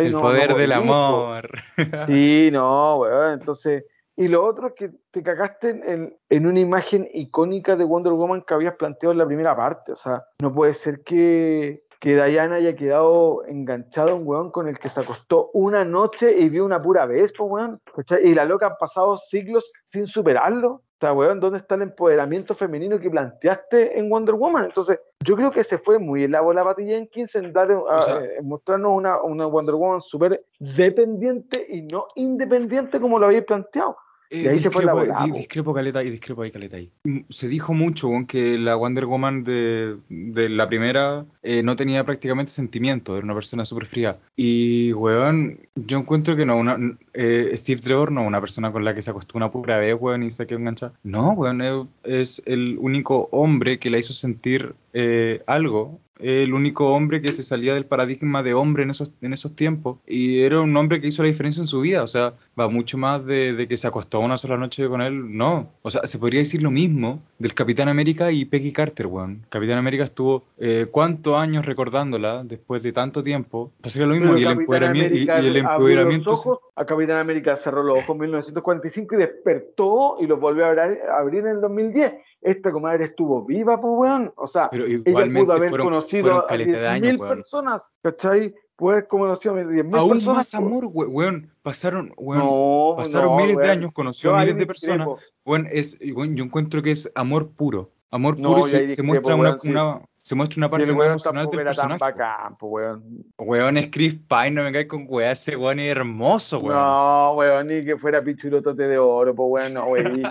El No- poder no del amor. Sí, no, weón. Entonces, y lo otro es que te cagaste en, en- en una imagen icónica de Wonder Woman que habías planteado en la primera parte. O sea, no puede ser que, que Diana haya quedado enganchado a un weón con el que se acostó una noche y vio una pura vez, pues, weón. ¿Cachai? Y la loca han pasado siglos sin superarlo. O sea, weón, ¿dónde está el empoderamiento femenino que planteaste en Wonder Woman? Entonces, yo creo que se fue muy en la bola Patty Jenkins en, dar, a- sea- en mostrarnos una, una Wonder Woman súper dependiente y no independiente como lo habéis planteado. Eh, Y ahí se fue la discrepo, bola, di- po. discrepo caleta y discrepo ahí caleta ahí. Mm, Se dijo mucho weón, que la Wonder Woman de, de la primera eh, no tenía prácticamente sentimiento, era una persona súper fría. Y weón, yo encuentro que no, una, eh, Steve Trevor no es una persona con la que se acostó una pura vez, weón, y se quedó enganchada. No, weón, es, es el único hombre que la hizo sentir eh, algo. El único hombre que se salía del paradigma de hombre en esos, en esos tiempos. Y era un hombre que hizo la diferencia en su vida. O sea, va mucho más de, de que se acostó una sola noche con él. No. O sea, se podría decir lo mismo del Capitán América y Peggy Carter, weón. Capitán América estuvo eh, cuántos años recordándola después de tanto tiempo. Pues sería lo mismo. Y el, y, y el empoderamiento. los ojos, a Capitán América cerró los ojos en 1945 y despertó y los volvió a abrir, a abrir en el 2010. Esta comadre estuvo viva, pues, weón. O sea, pero ella pudo haber fueron, conocido fueron a caleta de años, 10.000 weón. personas, ¿cachai? Pudo haber conocido a 10.000 Aún más pues. amor, we- weón. Pasaron, weón. No, pasaron no, miles de weón. años, conoció Yo a miles de personas. discrepo. Bueno, es, bueno, yo encuentro que es amor puro. Amor No, puro y yo se, muestra una, weón, sí. una- se muestra una parte más weón emocional tampoco del personaje. bacán, pues, weón. Weón, es Chris Pine, no me caes con weá, ese weón es hermoso, weón. No, weón, ni que fuera pichulotote de oro, pues, weón, no, weón.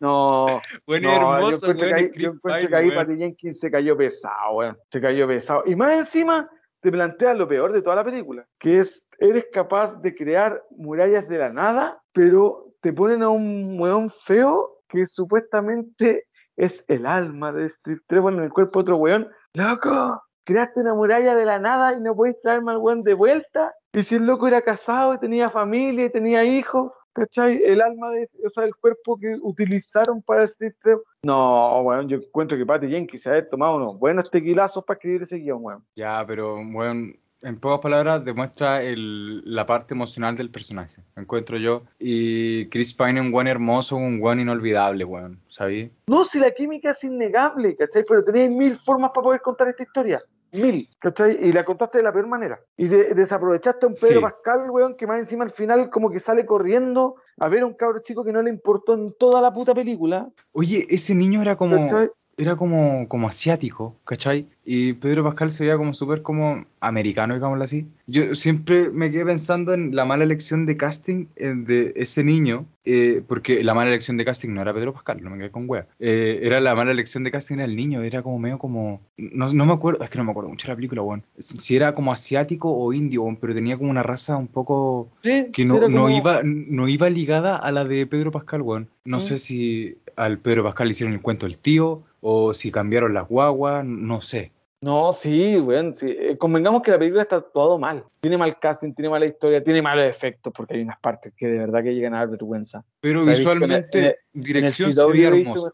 No, Weón no, es yo hermoso, encuentro weón, que ahí, yo encuentro Pine, que ahí weón. Patty Jenkins se cayó pesado, weón. Se cayó pesado. Y más encima te plantea lo peor de toda la película, que es, eres capaz de crear murallas de la nada, pero te ponen a un weón feo que supuestamente es el alma de Steve Trevor en el cuerpo de otro weón. ¡Loco! Creaste una muralla de la nada y no podéis traerme al weón de vuelta. Y si el loco era casado y tenía familia y tenía hijos, ¿cachai? El alma, de, o sea, el cuerpo que utilizaron para Steve Trevor. No, weón, yo encuentro que Patty Jenkins se ha tomado unos buenos tequilazos para escribir ese guion, weón. Ya, pero, weón, en pocas palabras demuestra el, la parte emocional del personaje, encuentro yo. Y Chris Pine es un weón hermoso, un weón inolvidable, weón, ¿sabí? No, si la química es innegable, ¿cachai? Pero tenéis mil formas para poder contar esta historia. Mil, ¿cachai? Y la contaste de la peor manera. Y de- desaprovechaste a un Pedro Sí. Pascal, weón, que más encima al final como que sale corriendo a ver a un cabro chico que no le importó en toda la puta película. Oye, ese niño era como, ¿cachai? era como, como asiático, ¿cachai? Y Pedro Pascal se veía como súper como americano, digámoslo así. Yo siempre me quedé pensando en la mala elección de casting de ese niño, eh, porque la mala elección de casting no era Pedro Pascal, no me quedé con wea. Eh, era la mala elección de casting era el niño, era como medio como... No, no me acuerdo, es que no me acuerdo mucho de la película, weón. Si era como asiático o indio, weón, pero tenía como una raza un poco Sí, que no, era no como- iba, no iba ligada a la de Pedro Pascal, weón. No Mm. sé si al Pedro Pascal le hicieron el cuento del tío o si cambiaron las guaguas, no sé. No, sí, weón. sí. Eh, Convengamos que la película está todo mal. Tiene mal casting, tiene mala historia, tiene malos efectos, porque hay unas partes que de verdad que llegan a dar vergüenza. Pero O sea, he visto en el- visualmente, en el- dirección en el se veía hermosa.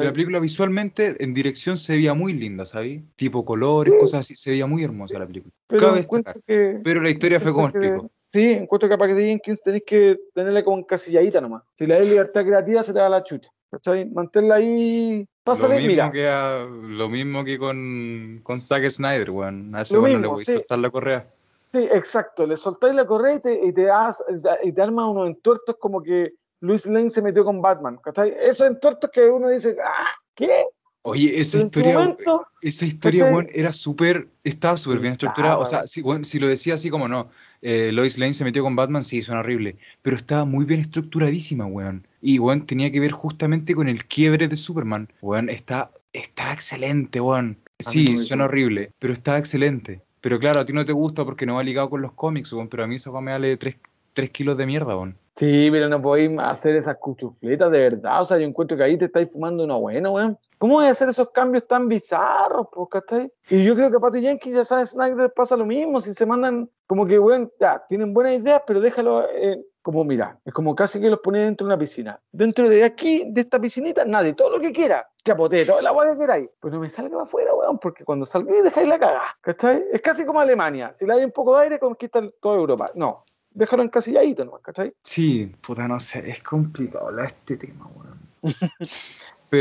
La película visualmente, en dirección se veía muy linda, ¿sabes? Tipo colores, cosas así, se veía muy hermosa la película. Pero Cabe destacar. que... Pero la historia fue como el pico. Sí, encuentro que para que te Jenkins tenés que tenerla como encasilladita nomás. Si le das libertad creativa, se te da la chucha. ¿Cachai? Manténla ahí. Lo mismo, mira. que a- lo mismo que con, con Zack Snyder, weón. A ese weón no le voy a sí. soltar la correa. Sí, exacto. Le soltáis la correa y te, y te, y te armas unos entuertos como que Luis Lane se metió con Batman. ¿Cachai? Esos entuertos que uno dice, ah, ¿qué? Oye, esa en historia, momento, esa historia, weón, era súper, estaba súper bien estructurada. O sea, si, weón, si lo decía así como no, eh, Lois Lane se metió con Batman, sí, suena horrible. Pero estaba muy bien estructuradísima, weón. Y, weón, tenía que ver justamente con el quiebre de Superman. Weón, está, está excelente, weón. Sí, no suena horrible, pero está excelente. Pero claro, a ti no te gusta porque no va ligado con los cómics, weón. Pero a mí esa weón me vale 3, kilos de mierda, weón. Sí, pero no podéis hacer esas cuchufletas de verdad. O sea, yo encuentro que ahí te estáis fumando una buena, weón. ¿Cómo voy a hacer esos cambios tan bizarros, po, cachai? Y yo creo que a Patty Jenkins, ya sabes, Snyder pasa lo mismo. Si se mandan, como que, weón, ya, tienen buenas ideas, pero déjalo eh, como, mira, es como casi que los ponía dentro de una piscina. Dentro de aquí, de esta piscinita, nadie, todo lo que quiera. Chapotee, toda la agua que queráis. Pero no me salga para afuera, weón, porque cuando salgáis dejáis la cagada, ¿cachai? Es casi como Alemania. Si le hay un poco de aire, conquistan toda Europa. No, déjalo encasilladito nomás, ¿cachai? Sí, puta, no sé, es complicado este tema, weón.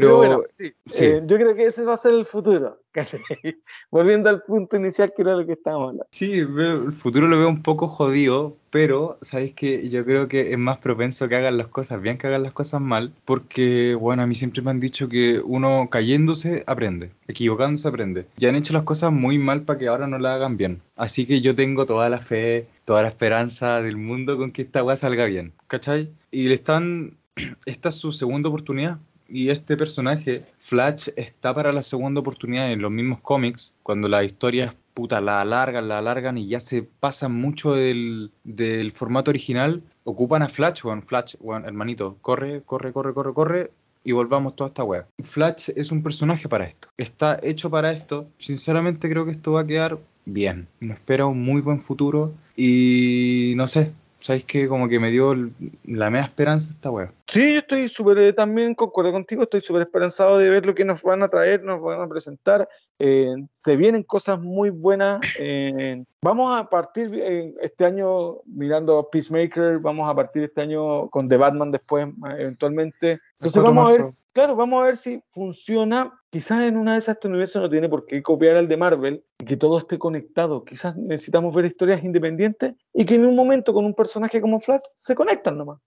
Pero, bueno, sí, sí. eh, yo creo que ese va a ser el futuro. Volviendo al punto inicial que era lo que estábamos hablando. Sí, el futuro lo veo un poco jodido, pero sabéis que yo creo que es más propenso que hagan las cosas bien que hagan las cosas mal, porque bueno, a mí siempre me han dicho que uno cayéndose aprende, equivocándose aprende. Ya han hecho las cosas muy mal para que ahora no las hagan bien. Así que yo tengo toda la fe, toda la esperanza del mundo con que esta weá salga bien, ¿cachai? Y le están, esta es su segunda oportunidad. Y este personaje, Flash, está para la segunda oportunidad en los mismos cómics, cuando las historias, puta, la alargan, la alargan y ya se pasan mucho del, del formato original, ocupan a Flash, weón, Flash, weón, hermanito, corre, corre, corre, corre, corre, y volvamos toda esta wea. Flash es un personaje para esto, está hecho para esto, sinceramente creo que esto va a quedar bien, me espera un muy buen futuro y no sé, sabéis que como que me dio la media esperanza esta wea. Sí, yo estoy súper, eh, también concuerdo contigo, estoy súper esperanzado de ver lo que nos van a traer, nos van a presentar. Eh, se vienen cosas muy buenas. eh, vamos a partir eh, este año mirando Peacemaker, vamos a partir este año con The Batman después, eventualmente. Entonces 4 de vamos a ver, marzo. Claro, vamos a ver si funciona. Quizás en una de esas este universo no tiene por qué copiar al de Marvel y que todo esté conectado. Quizás necesitamos ver historias independientes y que en un momento con un personaje como Flash se conectan nomás.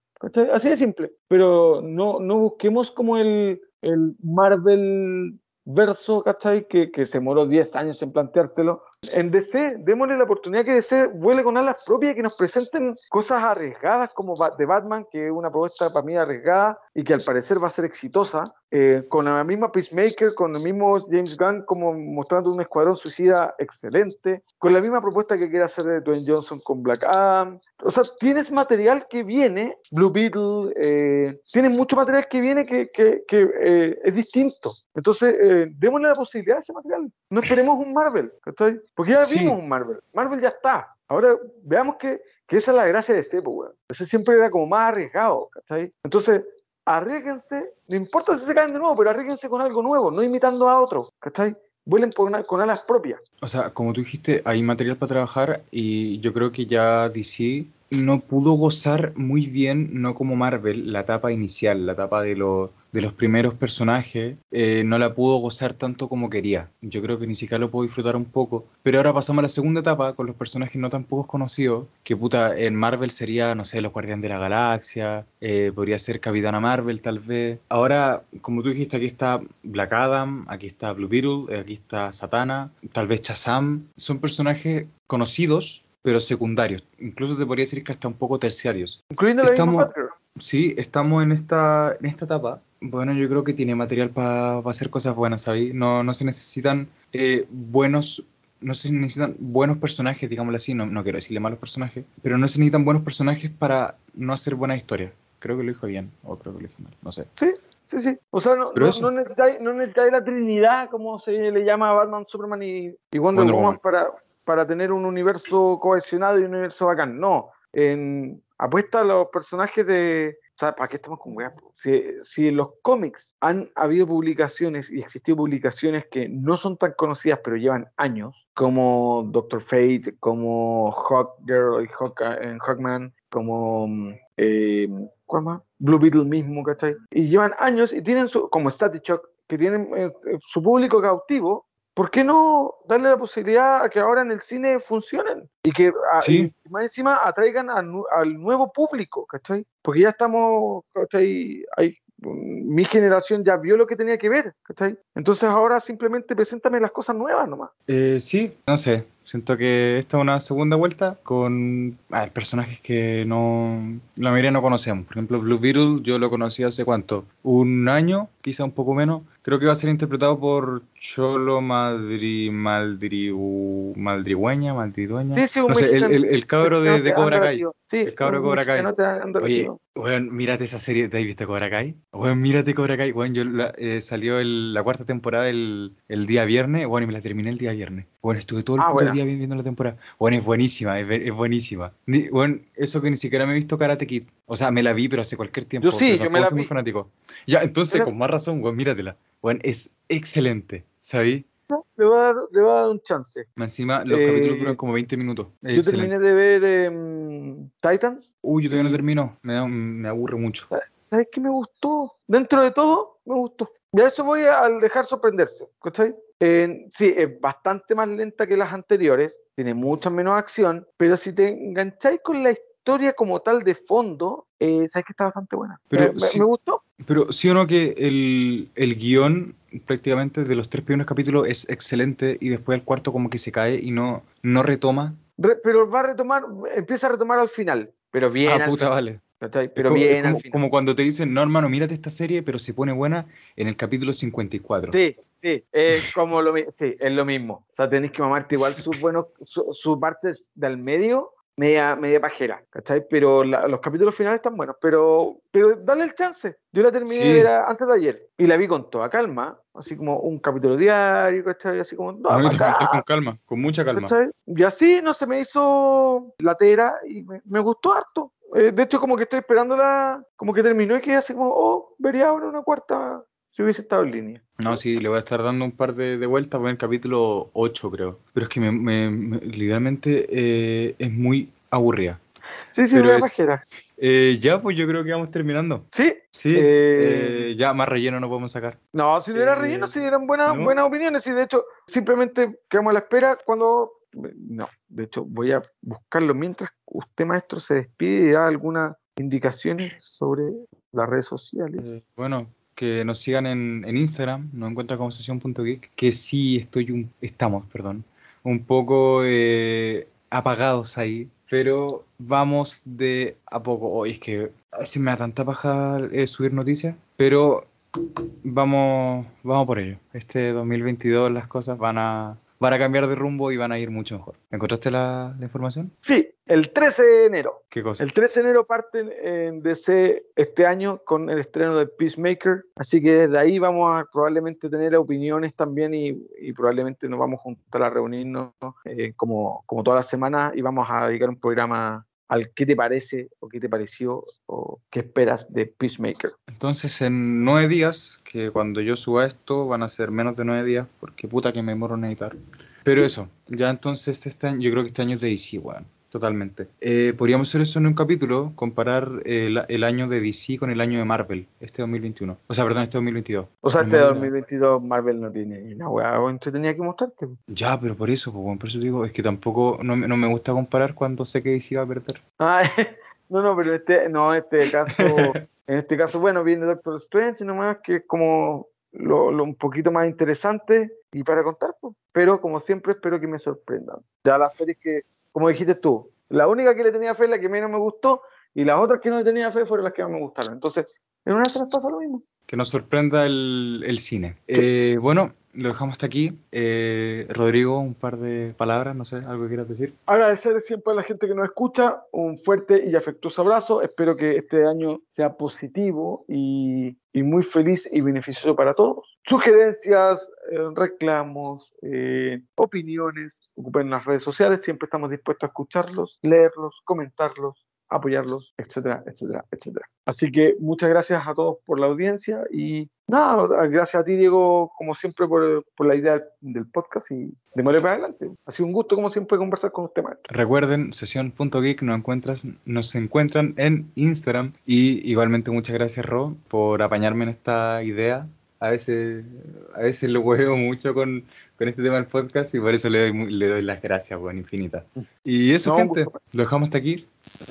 Así de simple. Pero no, no busquemos como el, el Marvel verso, ¿cachai? Que, que se demoró 10 años en planteártelo. En DC, démosle la oportunidad que DC vuele con alas propias y que nos presenten cosas arriesgadas como de Batman, que es una propuesta para mí arriesgada y que al parecer va a ser exitosa. Eh, con la misma Peacemaker, con el mismo James Gunn como mostrando un escuadrón suicida excelente, con la misma propuesta que quiere hacer de Dwayne Johnson con Black Adam. O sea, tienes material que viene, Blue Beetle, eh, tienes mucho material que viene que, que- que, eh, es distinto. Entonces, démosle la posibilidad a ese material. No esperemos un Marvel, ¿cachai? Porque ya Sí. vimos un Marvel. Marvel ya está. Ahora veamos que, que esa es la gracia de este, pues, weón. Ese siempre era como más arriesgado, ¿cachai? Entonces, arriesguense, no importa si se caen de nuevo, pero arriesguense con algo nuevo, no imitando a otro, ¿cachai? Vuelen con alas propias. O sea, como tú dijiste, hay material para trabajar y yo creo que ya DC no pudo gozar muy bien, no como Marvel, la etapa inicial, la etapa de, lo- de los primeros personajes, eh, no la pudo gozar tanto como quería. Yo creo que ni siquiera lo puedo disfrutar un poco. Pero ahora pasamos a la segunda etapa con los personajes no tan pocos conocidos, que puta, en Marvel sería, no sé, los Guardianes de la Galaxia, eh, podría ser Capitana Marvel tal vez. Ahora, como tú dijiste, aquí está Black Adam, aquí está Blue Beetle, aquí está Satana, tal vez Shazam. Son personajes conocidos, pero secundarios. Incluso te podría decir que hasta un poco terciarios. Incluyendo la misma Estamos- Batgirl. Sí, estamos en esta, en esta etapa. Bueno, yo creo que tiene material para hacer cosas buenas, ¿sabes? No, no se necesitan eh, buenos, no se necesitan buenos personajes, digámoslo así, no, no quiero decirle malos personajes, pero no se necesitan buenos personajes para no hacer buena historia. Creo que lo dijo bien, o creo que lo dije mal, no sé. Sí, sí, sí. O sea, no, no, no necesitáis, no necesitáis la Trinidad, como se le llama a Batman, Superman y, y Wonder, Wonder Woman, Woman. Para, para tener un universo cohesionado y un universo bacán. No. En, apuesta a los personajes de. O sea, ¿para qué estamos con weas? Si, si en los cómics han habido publicaciones y existido publicaciones que no son tan conocidas, pero llevan años, como Doctor Fate, como Hawkgirl y Hawk, en Hawkman, como. eh, ¿Cuál más? Blue Beetle mismo, ¿cachai? Y llevan años y tienen su, como Static Shock, que tienen eh, eh, su público cautivo, ¿por qué no darle la posibilidad a que ahora en el cine funcionen? Y que a- Sí. y más encima atraigan a al nuevo público, ¿cachai? Porque ya estamos, ¿cachai? Hay, mi generación ya vio lo que tenía que ver, ¿cachai? Entonces ahora simplemente preséntame las cosas nuevas nomás. Eh, sí, no sé. Siento que esta es una segunda vuelta con a ver, personajes que no la mayoría no conocemos. Por ejemplo, Blue Beetle yo lo conocí hace cuánto, un año, quizá un poco menos. Creo que va a ser interpretado por Cholo Madri Maldriu, Maldrigüeña, Maldridueña. Sí, sí, un no sé, el, mexicano- el, el cabro de, Cobra Kai. Sí, El cabro de Cobra Kai. Oye, weón, mírate esa serie, ¿te has visto Cobra Kai? Weón, mírate Cobra Kai, weón, yo la- eh, salió el- la cuarta temporada el, el día viernes, bueno, y me la terminé el día viernes. Bueno, estuve todo el Ah. Día vi- viendo la temporada. Bueno, es buenísima, es, es buenísima. Ni- Bueno, eso que ni siquiera me he visto Karate Kid. O sea, me la vi, pero hace cualquier tiempo. Yo sí, yo me la soy muy fanático. Ya, entonces, con más razón, weón, míratela. Weón, es excelente, ¿sabí? Le voy a dar, le voy a dar un chance. Encima, los Eh, capítulos duran como 20 minutos. Es Yo excelente. terminé de ver em, Titans. Uy, yo todavía no termino. Me, da- me aburre mucho. ¿Sabes qué me gustó? Dentro de todo, me gustó. Y a eso voy al dejar sorprenderse, ¿cachai? Eh, sí, es bastante más lenta que las anteriores, tiene mucha menos acción, pero si te engancháis con la historia como tal de fondo, eh, sabes que está bastante buena. Pero Eh, me, sí- me gustó. Pero sí o no que el, el guion prácticamente de los tres primeros capítulos es excelente y después el cuarto como que se cae y no, no retoma. Re- pero va a retomar, empieza a retomar al final, pero bien. ah, puta, vale. ¿Cachai? Pero como, bien como- al final. como cuando te dicen, no hermano, mírate esta serie, pero se pone buena en el capítulo 54. Sí, sí, es como lo sí, es lo mismo. O sea, tenés que mamarte igual sus buenos, su, sus partes del medio, media, media pajera, ¿cachai? Pero la- los capítulos finales están buenos, pero, pero dale el chance. Yo la terminé Sí. de ver a- antes de ayer y la vi con toda calma, así como un capítulo diario, ¿cachai? Así como, no, con calma, con mucha calma. ¿cachai? Y así no se me hizo latera y me, me gustó harto. Eh, de hecho, como que estoy esperándola, como que terminó y quedé así como, oh, vería ahora una cuarta si hubiese estado en línea. No, sí, le voy a estar dando un par de, de vueltas, voy en el capítulo 8 creo. Pero es que me, me- me- literalmente eh, es muy aburrida. Sí, sí, es- pajera. Eh, ya, pues yo creo que vamos terminando. Sí, Sí, Eh, ya más relleno no podemos sacar. No, si diera Eh, relleno, si dieran buenas, ¿no? buenas opiniones, y de hecho, simplemente quedamos a la espera cuando. No, de hecho, voy a buscarlo mientras usted, maestro, se despide y da algunas indicaciones sobre las redes sociales. Eh, bueno, que nos sigan en, en Instagram, nos encuentra como sesión.geek, que sí estoy un, estamos, perdón, un poco eh, apagados ahí, pero vamos de a poco. Hoy es que veces me da tanta paja eh, subir noticias, pero vamos, vamos por ello. Este 2022 las cosas van a, van a cambiar de rumbo y van a ir mucho mejor. ¿Encontraste la, la información? Sí, el 13 de enero. ¿Qué cosa? El 13 de enero parten en DC este año con el estreno de Peacemaker, así que desde ahí vamos a probablemente tener opiniones también y, y probablemente nos vamos a juntar a reunirnos eh, como, como todas las semanas y vamos a dedicar un programa al qué te parece o qué te pareció o qué esperas de Peacemaker. Entonces, en nueve días, que cuando yo suba esto van a ser menos de nueve días, porque puta que me demoro en editar. Pero eso, ya entonces este año, yo creo que este año es de DC, weón. Totalmente. Eh, podríamos hacer eso en un capítulo, comparar el, el año de DC con el año de Marvel, este 2021. O sea, perdón, este 2022. O sea, este Marvel- 2022 Marvel no tiene una hueá entretenida que mostrarte. Ya, pero por eso, pues, por eso digo, es que tampoco, no, me- no me gusta comparar cuando sé que DC va a perder. Ah, no, no, pero este, no, este caso, en este caso, bueno, viene Doctor Strange nomás, que es como lo, lo un poquito más interesante y para contar, pues. pero como siempre espero que me sorprendan. Ya las series que, como dijiste tú, la única que le tenía fe es la que menos me gustó y las otras que no le tenía fe fueron las que más me gustaron. Entonces, en una se pasa lo mismo. Que nos sorprenda el, el cine. Eh, bueno, lo dejamos hasta aquí. Eh, Rodrigo, un par de palabras, no sé, algo que quieras decir. Agradecer siempre a la gente que nos escucha, un fuerte y afectuoso abrazo. Espero que este año sea positivo y, muy feliz y beneficioso para todos. Sugerencias, eh, reclamos, eh, opiniones, ocupen las redes sociales. Siempre estamos dispuestos a escucharlos, leerlos, comentarlos, apoyarlos, etcétera, etcétera, etcétera. Así que muchas gracias a todos por la audiencia y nada, gracias a ti, Diego, como siempre, por, por la idea del podcast y démosle para adelante. Ha sido un gusto, como siempre, conversar con usted, maestro. Recuerden, sesión.geek nos, encuentras, nos encuentran en Instagram. Y igualmente muchas gracias, Ro, por apañarme en esta idea. A veces, a veces lo huevo mucho con, con este tema del podcast y por eso le doy, le doy las gracias, bueno, infinitas. Y eso, No, gente, lo dejamos hasta aquí.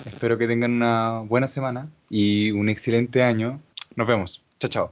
Espero que tengan una buena semana y un excelente año. Nos vemos. Chao, chao.